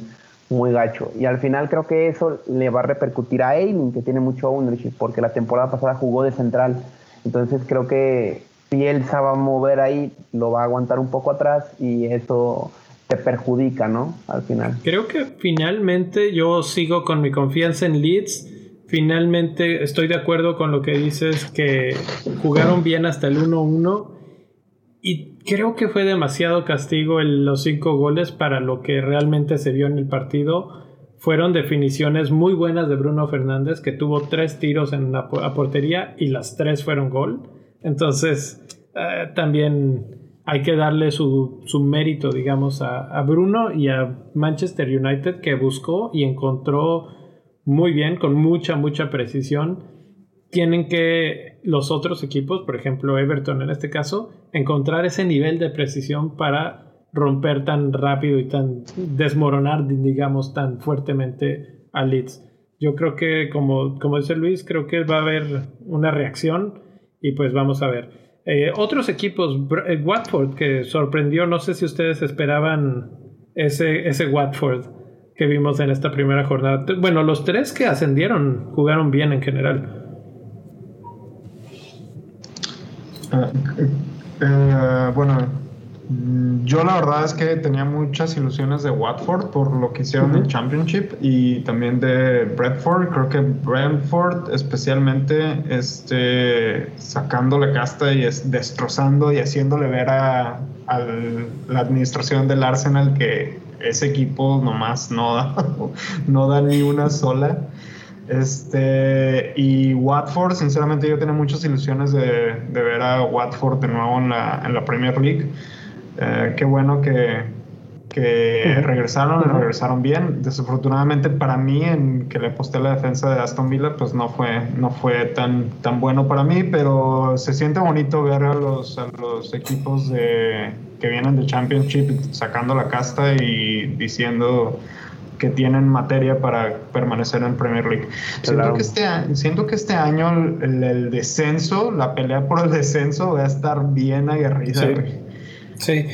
muy gacho. Y al final creo que eso le va a repercutir a Ailing, que tiene mucho ownership, porque la temporada pasada jugó de central. Entonces creo que si él sabe mover ahí, lo va a aguantar un poco atrás y eso te perjudica, ¿no? Al final. Creo que finalmente yo sigo con mi confianza en Leeds. Finalmente estoy de acuerdo con lo que dices, que jugaron bien hasta el 1-1. Y creo que fue demasiado castigo en los cinco goles para lo que realmente se vio en el partido. Fueron definiciones muy buenas de Bruno Fernández, que tuvo tres tiros en la portería y las tres fueron gol. Entonces, eh, también hay que darle su, mérito, digamos, a, Bruno y a Manchester United que buscó y encontró muy bien, con mucha, mucha precisión. Tienen que los otros equipos, por ejemplo Everton en este caso, encontrar ese nivel de precisión para romper tan rápido y tan desmoronar, digamos, tan fuertemente a Leeds. Yo creo que, como, como dice Luis, creo que va a haber una reacción y pues vamos a ver. Eh, otros equipos, eh, Watford, que sorprendió, no sé si ustedes esperaban ese, ese Watford que vimos en esta primera jornada. Bueno, los tres que ascendieron jugaron bien en general. Uh, bueno, Mm, yo la verdad es que tenía muchas ilusiones de Watford por lo que hicieron en Championship y también de Bradford. Creo que Brentford especialmente este, sacando la casta y es, destrozando y haciéndole ver a, la administración del Arsenal que ese equipo nomás no da, no da ni una sola. Este, y Watford, sinceramente yo tenía muchas ilusiones de, de ver a Watford de nuevo en la, en la Premier League. Eh, qué bueno que, que regresaron, regresaron bien. Desafortunadamente para mí, en que le aposté la defensa de Aston Villa, pues no fue, no fue tan, tan bueno para mí, pero se siente bonito ver a los, a los equipos de, que vienen de Championship sacando la casta y diciendo que tienen materia para permanecer en Premier League. Siento, que, este, siento que este año el, descenso, la pelea por el descenso va a estar bien aguerrida. Sí. Sí,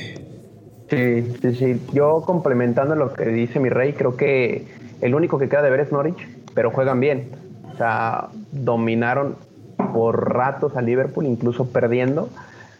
sí, sí. Yo complementando lo que dice mi rey, creo que el único que queda de ver es Norwich, pero juegan bien. O sea, dominaron por ratos a Liverpool, incluso perdiendo.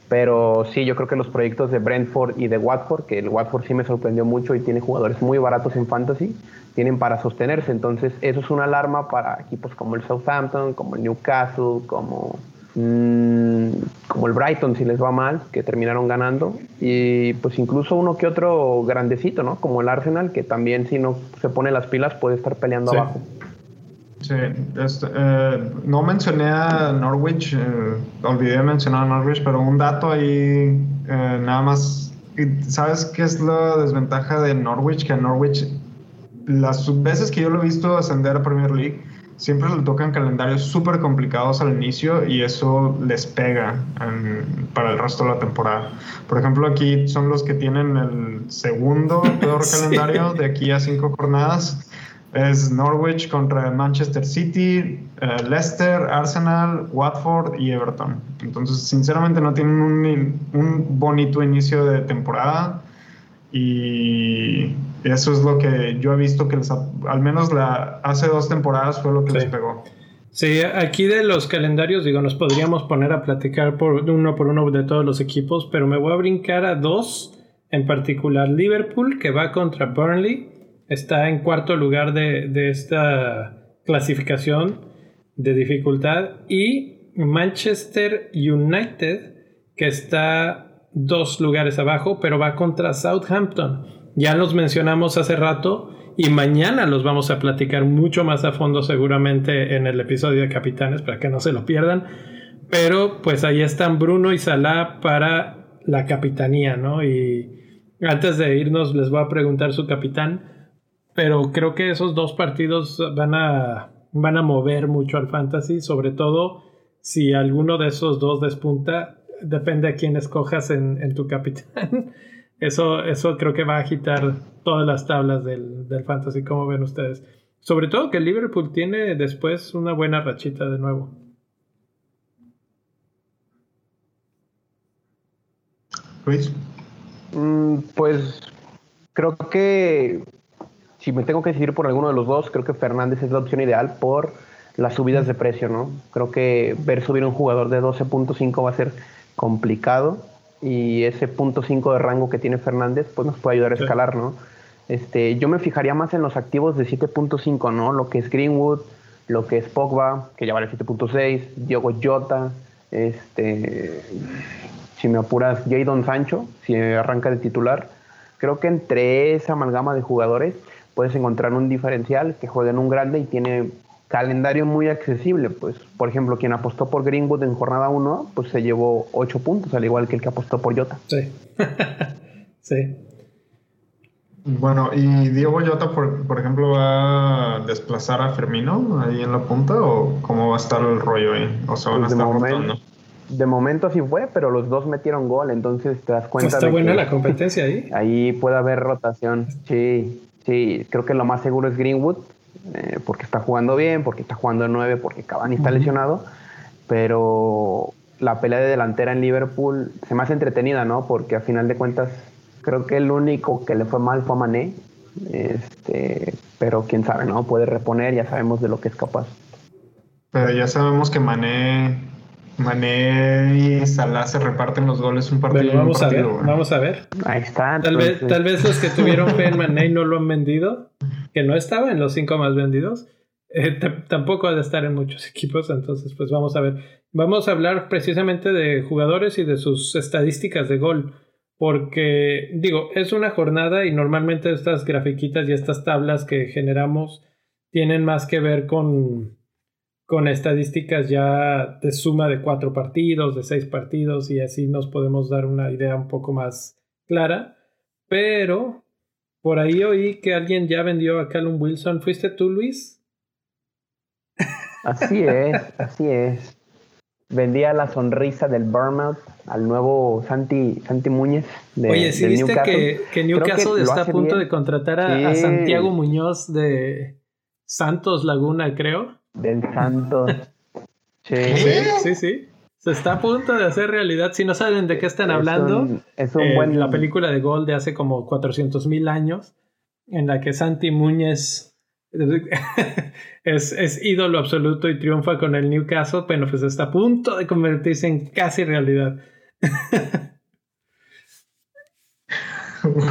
Pero sí, yo creo que los proyectos de Brentford y de Watford, que el Watford sí me sorprendió mucho y tiene jugadores muy baratos en fantasy, tienen para sostenerse. Entonces, eso es una alarma para equipos como el Southampton, como el Newcastle, como Mm, como el Brighton si les va mal, que terminaron ganando, y pues incluso uno que otro grandecito, ¿no? Como el Arsenal, que también si no se pone las pilas puede estar peleando abajo. Sí, este, eh, no mencioné a Norwich, eh, olvidé mencionar a Norwich, pero un dato ahí, eh, nada más, ¿sabes qué es la desventaja de Norwich? Que Norwich, las veces que yo lo he visto ascender a Premier League, siempre le tocan calendarios súper complicados al inicio y eso les pega para el resto de la temporada. Por ejemplo, aquí son los que tienen el segundo peor calendario de aquí a cinco jornadas. Es Norwich contra Manchester City, eh, Leicester, Arsenal, Watford y Everton. Entonces, sinceramente, no tienen un, un bonito inicio de temporada y eso es lo que yo he visto que les, al menos la, hace dos temporadas fue lo que les pegó. Sí, aquí de los calendarios, digo, nos podríamos poner a platicar por uno por uno de todos los equipos, pero me voy a brincar a dos en particular. Liverpool, que va contra Burnley, está en cuarto lugar de, de esta clasificación de dificultad, y Manchester United, que está dos lugares abajo, pero va contra Southampton. Ya los mencionamos hace rato y mañana los vamos a platicar mucho más a fondo seguramente en el episodio de Capitanes para que no se lo pierdan. Pero pues ahí están Bruno y Salah para la capitanía, ¿no? Y antes de irnos les voy a preguntar su capitán, pero creo que esos dos partidos van a, van a mover mucho al fantasy, sobre todo si alguno de esos dos despunta, depende a quién escojas en, en tu capitán. Eso, eso creo que va a agitar todas las tablas del, del fantasy, como ven ustedes. Sobre todo que el Liverpool tiene después una buena rachita de nuevo. Luis. Mm, pues creo que si me tengo que decidir por alguno de los dos, creo que Fernández es la opción ideal por las subidas de precio, ¿no? Creo que ver subir un jugador de 12.5 va a ser complicado y ese punto 5 de rango que tiene Fernández, pues nos puede ayudar a escalar, ¿no? Este, yo me fijaría más en los activos de 7.5, ¿no? Lo que es Greenwood, lo que es Pogba, que ya vale 7.6, Diogo Jota, este, si me apuras, Jadon Sancho, si arranca de titular. Creo que entre esa amalgama de jugadores puedes encontrar un diferencial que juegue en un grande y tiene calendario muy accesible. Pues, por ejemplo, quien apostó por Greenwood en jornada 1, pues se llevó 8 puntos, al igual que el que apostó por Jota. Sí. sí. Bueno, ¿y Diego Jota, por, por, ejemplo, va a desplazar a Fermino ahí en la punta o cómo va a estar el rollo ahí? O sea, van pues a estar momento, De momento así fue, pero los dos metieron gol, entonces te das cuenta. Pues está buena la competencia ahí. Ahí puede haber rotación. Sí, sí, creo que lo más seguro es Greenwood, eh, porque está jugando bien, porque está jugando en 9, porque Cavani está lesionado, pero la pelea de delantera en Liverpool se me hace entretenida, ¿no? Porque a final de cuentas creo que el único que le fue mal fue a Mané, este, pero quién sabe, ¿no? Puede reponer, ya sabemos de lo que es capaz. Pero ya sabemos que Mané, Mané y Salah se reparten los goles un partido. vamos a ver, vamos a ver. Ahí está. Tal vez, tal vez los que tuvieron fe en Mané no lo han vendido que no estaba en los cinco más vendidos, eh, tampoco ha de estar en muchos equipos, entonces pues vamos a ver. Vamos a hablar precisamente de jugadores y de sus estadísticas de gol, porque digo, es una jornada y normalmente estas grafiquitas y estas tablas que generamos tienen más que ver con, con estadísticas ya de suma de cuatro partidos, de seis partidos y así nos podemos dar una idea un poco más clara, pero por ahí oí que alguien ya vendió a Callum Wilson. ¿Fuiste tú, Luis? Así es, así es. Vendía la sonrisa del Bournemouth al nuevo Santi, Santi Muñez de Oye, ¿sí viste que, que, Newcastle está a punto de contratar a, Santiago Muñoz de Santos Laguna, creo? Del Santos. sí, sí. sí. Se está a punto de hacer realidad. Si no saben de qué están hablando, es un, eh, buen... la película de Gol de hace como 400 mil años, en la que Santi Muñez es, es, ídolo absoluto y triunfa con el Newcastle, bueno, pues está a punto de convertirse en casi realidad.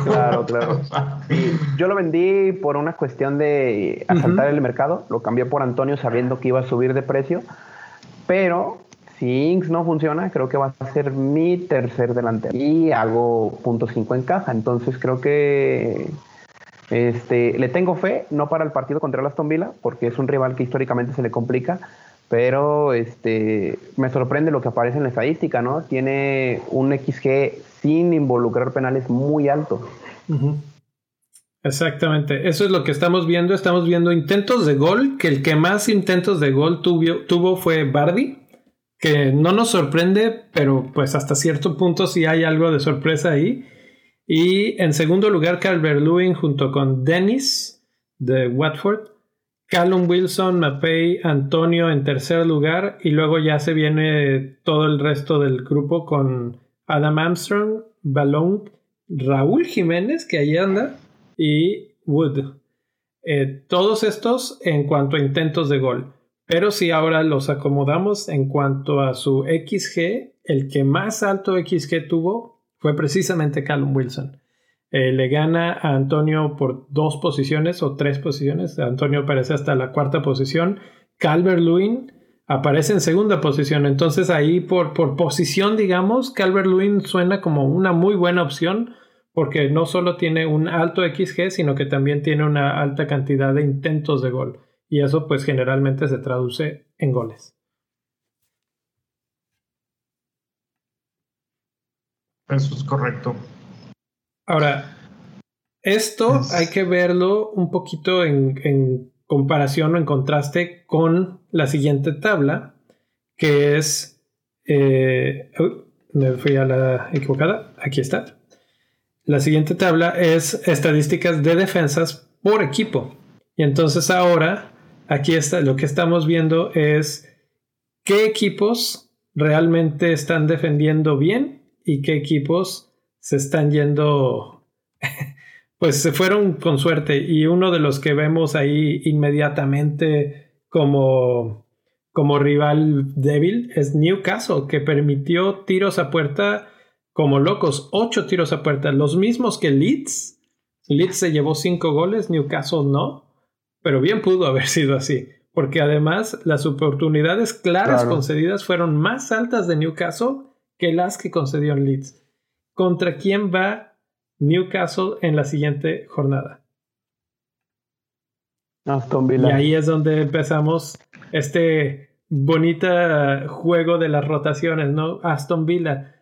Claro, claro. yo lo vendí por una cuestión de asaltar el mercado. Lo cambié por Antonio sabiendo que iba a subir de precio. Pero si Inks no funciona, creo que va a ser mi tercer delantero. Y hago punto .5 en caja. Entonces creo que este, le tengo fe, no para el partido contra el Aston Villa, porque es un rival que históricamente se le complica. Pero este, me sorprende lo que aparece en la estadística, ¿no? Tiene un XG sin involucrar penales muy alto. Exactamente, eso es lo que estamos viendo. Estamos viendo intentos de gol, que el que más intentos de gol tuvo, tuvo fue Bardi, que no nos sorprende, pero pues hasta cierto punto sí hay algo de sorpresa ahí. Y en segundo lugar, Calvert Lewin junto con Dennis de Watford. Callum Wilson, Mapei, Antonio en tercer lugar. Y luego ya se viene todo el resto del grupo con Adam Armstrong, Balón, Raúl Jiménez, que ahí anda, y Wood. Eh, todos estos en cuanto a intentos de gol. Pero si ahora los acomodamos en cuanto a su XG, el que más alto XG tuvo fue precisamente Callum Wilson. Eh, le gana a Antonio por dos posiciones o tres posiciones. Antonio aparece hasta la cuarta posición. Calvert Lewin aparece en segunda posición. Entonces ahí por, por posición, digamos, Calvert Lewin suena como una muy buena opción porque no solo tiene un alto XG, sino que también tiene una alta cantidad de intentos de gol. Y eso pues generalmente se traduce en goles. Eso es correcto. Ahora, esto hay que verlo un poquito en, comparación o en contraste con la siguiente tabla, que es... Eh, me fui a la equivocada. Aquí está. La siguiente tabla es estadísticas de defensas por equipo. Y entonces ahora, aquí está, lo que estamos viendo es qué equipos realmente están defendiendo bien y qué equipos se están yendo, pues se fueron con suerte. Y uno de los que vemos ahí inmediatamente como, como rival débil es Newcastle, que permitió tiros a puerta como locos, ocho tiros a puerta, los mismos que Leeds. Leeds se llevó cinco goles, Newcastle no, pero bien pudo haber sido así, porque además las oportunidades claras concedidas fueron más altas de Newcastle que las que concedió Leeds. ¿Contra quién va Newcastle en la siguiente jornada? Aston Villa. Y ahí es donde empezamos este bonita juego de las rotaciones, ¿no? Aston Villa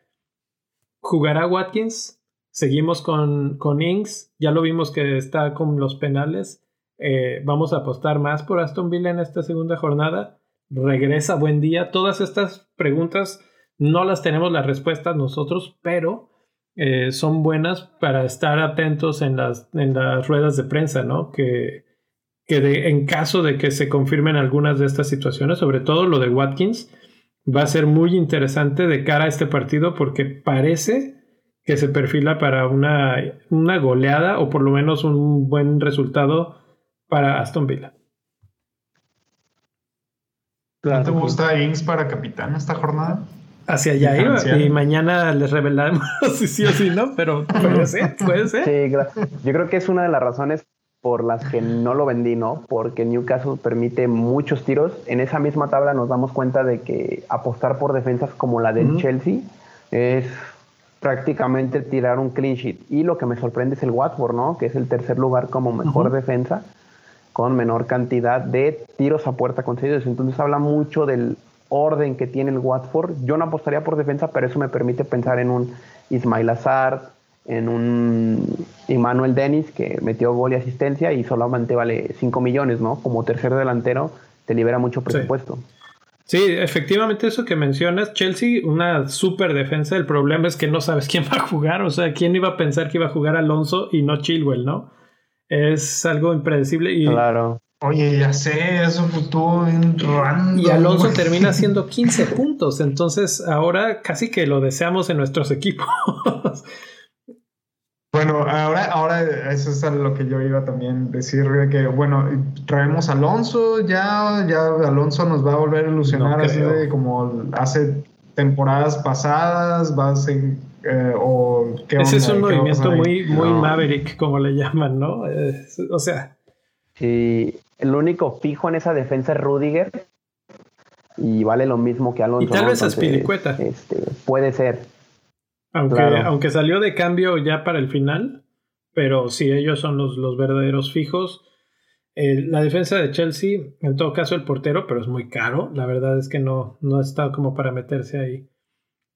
¿Jugará Watkins? Seguimos con, con Ings. Ya lo vimos que está con los penales. Eh, vamos a apostar más por Aston Villa en esta segunda jornada. Regresa buen día. Todas estas preguntas no las tenemos las respuestas nosotros, pero eh, son buenas para estar atentos en las, en las ruedas de prensa, ¿no? Que, que en caso de que se confirmen algunas de estas situaciones, sobre todo lo de Watkins, va a ser muy interesante de cara a este partido porque parece que se perfila para una, una goleada o por lo menos un buen resultado para Aston Villa. ¿Te gusta Ings para capitán esta jornada? Hacia allá iba y mañana les revelamos si sí o si no, pero puede ser, puede ser. Sí, yo creo que es una de las razones por las que no lo vendí, ¿no? Porque Newcastle permite muchos tiros. En esa misma tabla nos damos cuenta de que apostar por defensas como la del Chelsea es prácticamente tirar un clean sheet. Y lo que me sorprende es el Watford, ¿no? Que es el tercer lugar como mejor defensa con menor cantidad de tiros a puerta concedidos. Entonces habla mucho del orden que tiene el Watford. Yo no apostaría por defensa, pero eso me permite pensar en un Ismail Azar, en un Emmanuel Dennis que metió gol y asistencia y solamente vale 5 millones, ¿no? Como tercer delantero te libera mucho presupuesto. Sí. efectivamente eso que mencionas, Chelsea, una super defensa, el problema es que no sabes quién va a jugar, o sea, quién iba a pensar que iba a jugar Alonso y no Chilwell, ¿no? Es algo impredecible y... Claro. Oye, ya sé, eso estuvo random. Y Alonso termina haciendo 15 puntos, entonces ahora casi que lo deseamos en nuestros equipos. Bueno, ahora, ahora eso es lo que yo iba también a decir, que bueno, traemos a Alonso, ya, ya Alonso nos va a volver a ilusionar así de como hace temporadas pasadas, va a ser, eh, o ¿qué Ese es un movimiento muy, muy Maverick, como le llaman, ¿no? o sea. Sí, el único fijo en esa defensa es Rudiger y vale lo mismo que Alonso. Y tal vez Aspilicueta. Este, puede ser. Aunque, aunque salió de cambio ya para el final, pero sí, ellos son los, los verdaderos fijos. la defensa de Chelsea, en todo caso el portero, pero es muy caro. La verdad es que no, no está como para meterse ahí.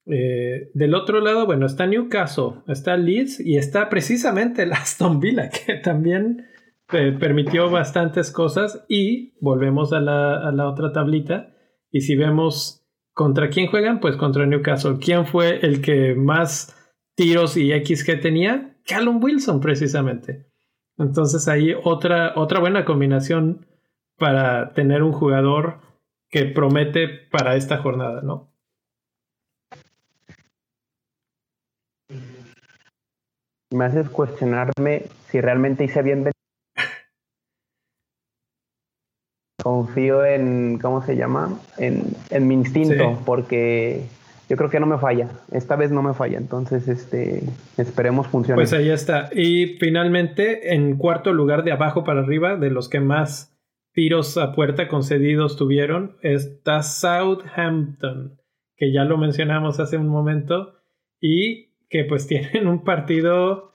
Eh, del otro lado, bueno, está Newcastle, está Leeds y está precisamente el Aston Villa, que también eh, permitió bastantes cosas. Y volvemos a la, a la otra tablita. Y si vemos contra quién juegan, pues contra Newcastle. ¿Quién fue el que más tiros y XG tenía? Callum Wilson, precisamente. Entonces ahí otra, otra buena combinación para tener un jugador que promete para esta jornada, ¿no? Me haces cuestionarme si realmente hice bien. Confío en, ¿cómo se llama? En, mi instinto, porque yo creo que no me falla. Esta vez no me falla. Entonces, este, esperemos funcione. Pues ahí está. Y finalmente, en cuarto lugar de abajo para arriba, de los que más tiros a puerta concedidos tuvieron, está Southampton, que ya lo mencionamos hace un momento, y que pues tienen un partido.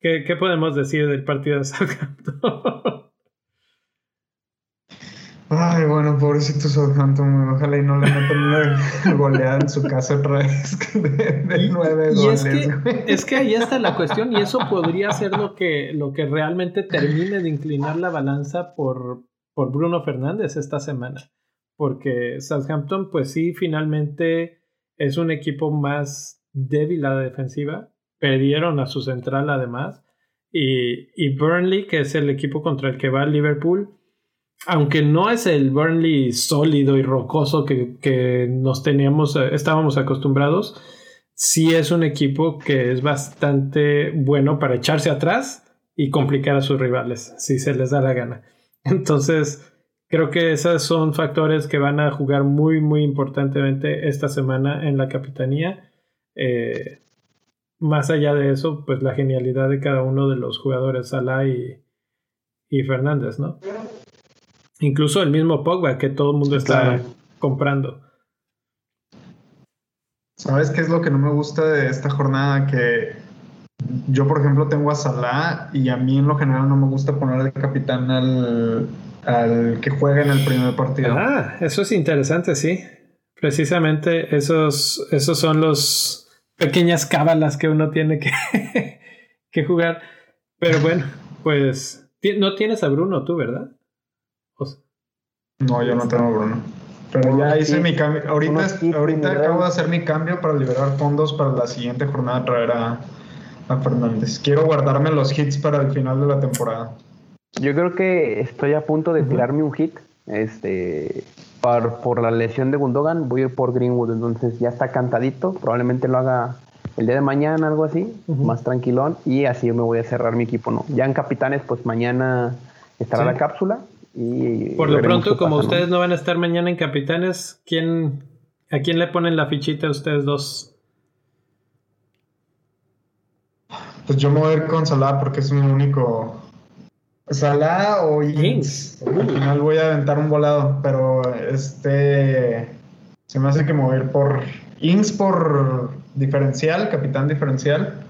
¿Qué, qué podemos decir del partido de Southampton? Ay, bueno, pobrecito Southampton, ojalá y no le metan una goleada en su casa otra vez de, nueve goles. Es que, ahí está la cuestión y eso podría ser lo que, lo que realmente termine de inclinar la balanza por, por Bruno Fernández esta semana. Porque Southampton, pues sí, finalmente es un equipo más débil a la defensiva. Perdieron a su central además. Y, y Burnley, que es el equipo contra el que va Liverpool, aunque no es el Burnley sólido y rocoso que, nos teníamos, eh, estábamos acostumbrados, sí es un equipo que es bastante bueno para echarse atrás y complicar a sus rivales, si se les da la gana. Entonces, creo que esos son factores que van a jugar muy, muy importantemente esta semana en la capitanía. Eh, más allá de eso, pues la genialidad de cada uno de los jugadores, Salah y, y Fernández, ¿no? Incluso el mismo Pogba que todo el mundo está comprando. ¿Sabes qué es lo que no me gusta de esta jornada? Que yo, por ejemplo, tengo a Salah y a mí en lo general no me gusta poner de capitán al, al que juega en el primer partido. Ah, eso es interesante, sí. Precisamente esos, esos son los pequeñas cábalas que uno tiene que, que jugar. Pero bueno, pues no tienes a Bruno tú, ¿verdad? No, yo no tengo Bruno. Pero ya hice mi cambio. Ahorita, ahorita acabo de hacer mi cambio para liberar fondos para la siguiente jornada traer a, Fernández. Quiero guardarme los hits para el final de la temporada. Yo creo que estoy a punto de tirarme un hit. Este, por, por la lesión de Gundogan, voy a ir por Greenwood. Entonces ya está cantadito. Probablemente lo haga el día de mañana, algo así, más tranquilón. Y así me voy a cerrar mi equipo. ¿no? Ya en Capitanes, pues mañana estará la cápsula por lo pronto, como ustedes ¿no? van a estar mañana en Capitanes, ¿quién, ¿a quién le ponen la fichita a ustedes dos? Pues yo me voy a ir con Salah porque es mi único. Salah o Ings. Al final voy a aventar un volado, pero este. Se me hace que me voy a ir por Ings por diferencial, capitán diferencial.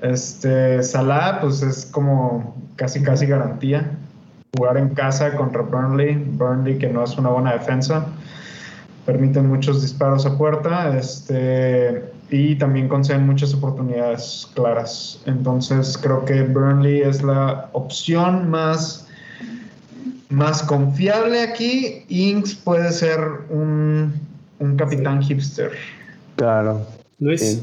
Este, Salah, pues es como casi casi garantía jugar en casa contra Burnley, Burnley que no es una buena defensa, permiten muchos disparos a puerta este, y también conceden muchas oportunidades claras. Entonces creo que Burnley es la opción más, más confiable aquí. Inks puede ser un, un capitán hipster. Claro. Luis.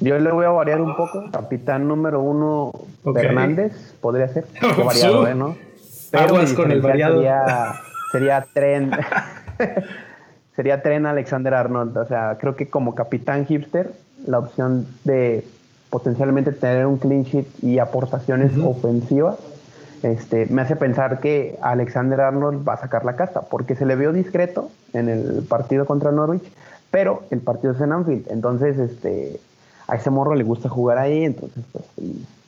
Yo le voy a variar un poco. Capitán número uno, Fernández, podría ser. variado, ¿eh? ¿no? Pero con el variado. Sería, sería tren. sería tren Alexander Arnold. O sea, creo que como capitán hipster, la opción de potencialmente tener un clean sheet y aportaciones ofensivas, este, me hace pensar que Alexander Arnold va a sacar la casta, porque se le vio discreto en el partido contra Norwich, pero el partido es en Anfield. Entonces, este, a ese morro le gusta jugar ahí, entonces pues,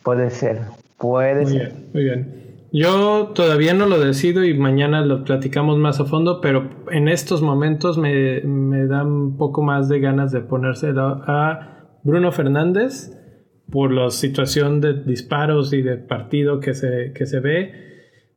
puede ser. Puede muy ser. Bien, muy bien. Yo todavía no lo decido y mañana lo platicamos más a fondo, pero en estos momentos me, me da un poco más de ganas de ponérselo a Bruno Fernández por la situación de disparos y de partido que se, que se ve.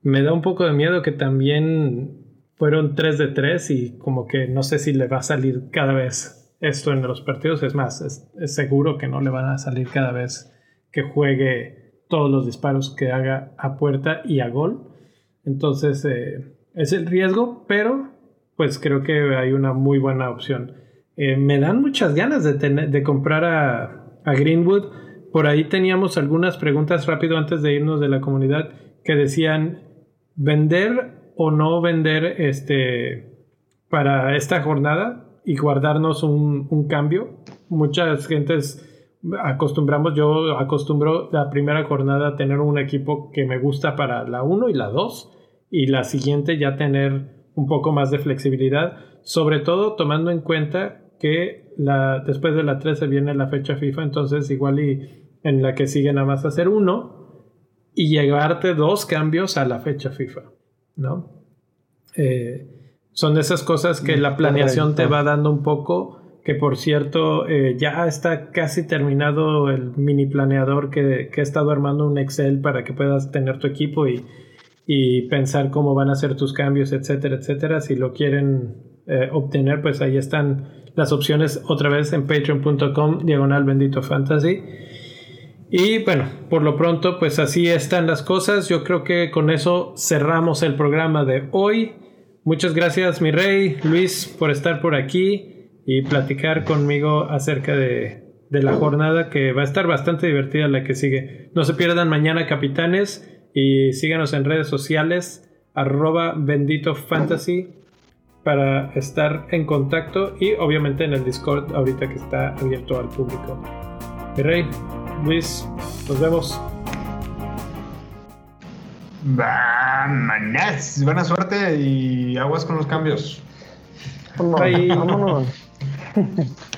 Me da un poco de miedo que también fueron 3 de 3 y como que no sé si le va a salir cada vez esto en los partidos. Es más, es, seguro que no le van a salir cada vez que juegue todos los disparos que haga a puerta y a gol. Entonces eh, es el riesgo, pero pues creo que hay una muy buena opción. Eh, me dan muchas ganas de, de comprar a, a, Greenwood. Por ahí teníamos algunas preguntas rápido antes de irnos de la comunidad que decían vender o no vender este para esta jornada y guardarnos un, un cambio. Muchas gentes acostumbramos, yo acostumbro la primera jornada a tener un equipo que me gusta para la 1 y la 2 y la siguiente ya tener un poco más de flexibilidad, sobre todo tomando en cuenta que la, después de la 13 viene la fecha FIFA, entonces igual y en la que sigue nada más hacer uno y llevarte dos cambios a la fecha FIFA, ¿no? Eh, son esas cosas que la planeación te va dando un poco, que por cierto eh, ya está casi terminado el mini planeador que, que he estado armando un Excel para que puedas tener tu equipo y y pensar cómo van a ser tus cambios, etcétera, etcétera. Si lo quieren eh, obtener, pues ahí están las opciones otra vez en patreon.com diagonal bendito fantasy. Y bueno, por lo pronto, pues así están las cosas. Yo creo que con eso cerramos el programa de hoy. Muchas gracias, mi rey, Luis, por estar por aquí y platicar conmigo acerca de, de la jornada que va a estar bastante divertida la que sigue. No se pierdan mañana, capitanes. Y síganos en redes sociales, arroba bendito fantasy, para estar en contacto y obviamente en el Discord ahorita que está abierto al público. Mi rey, Luis, nos vemos. Buena suerte y aguas con los cambios. Vámonos. フフフ。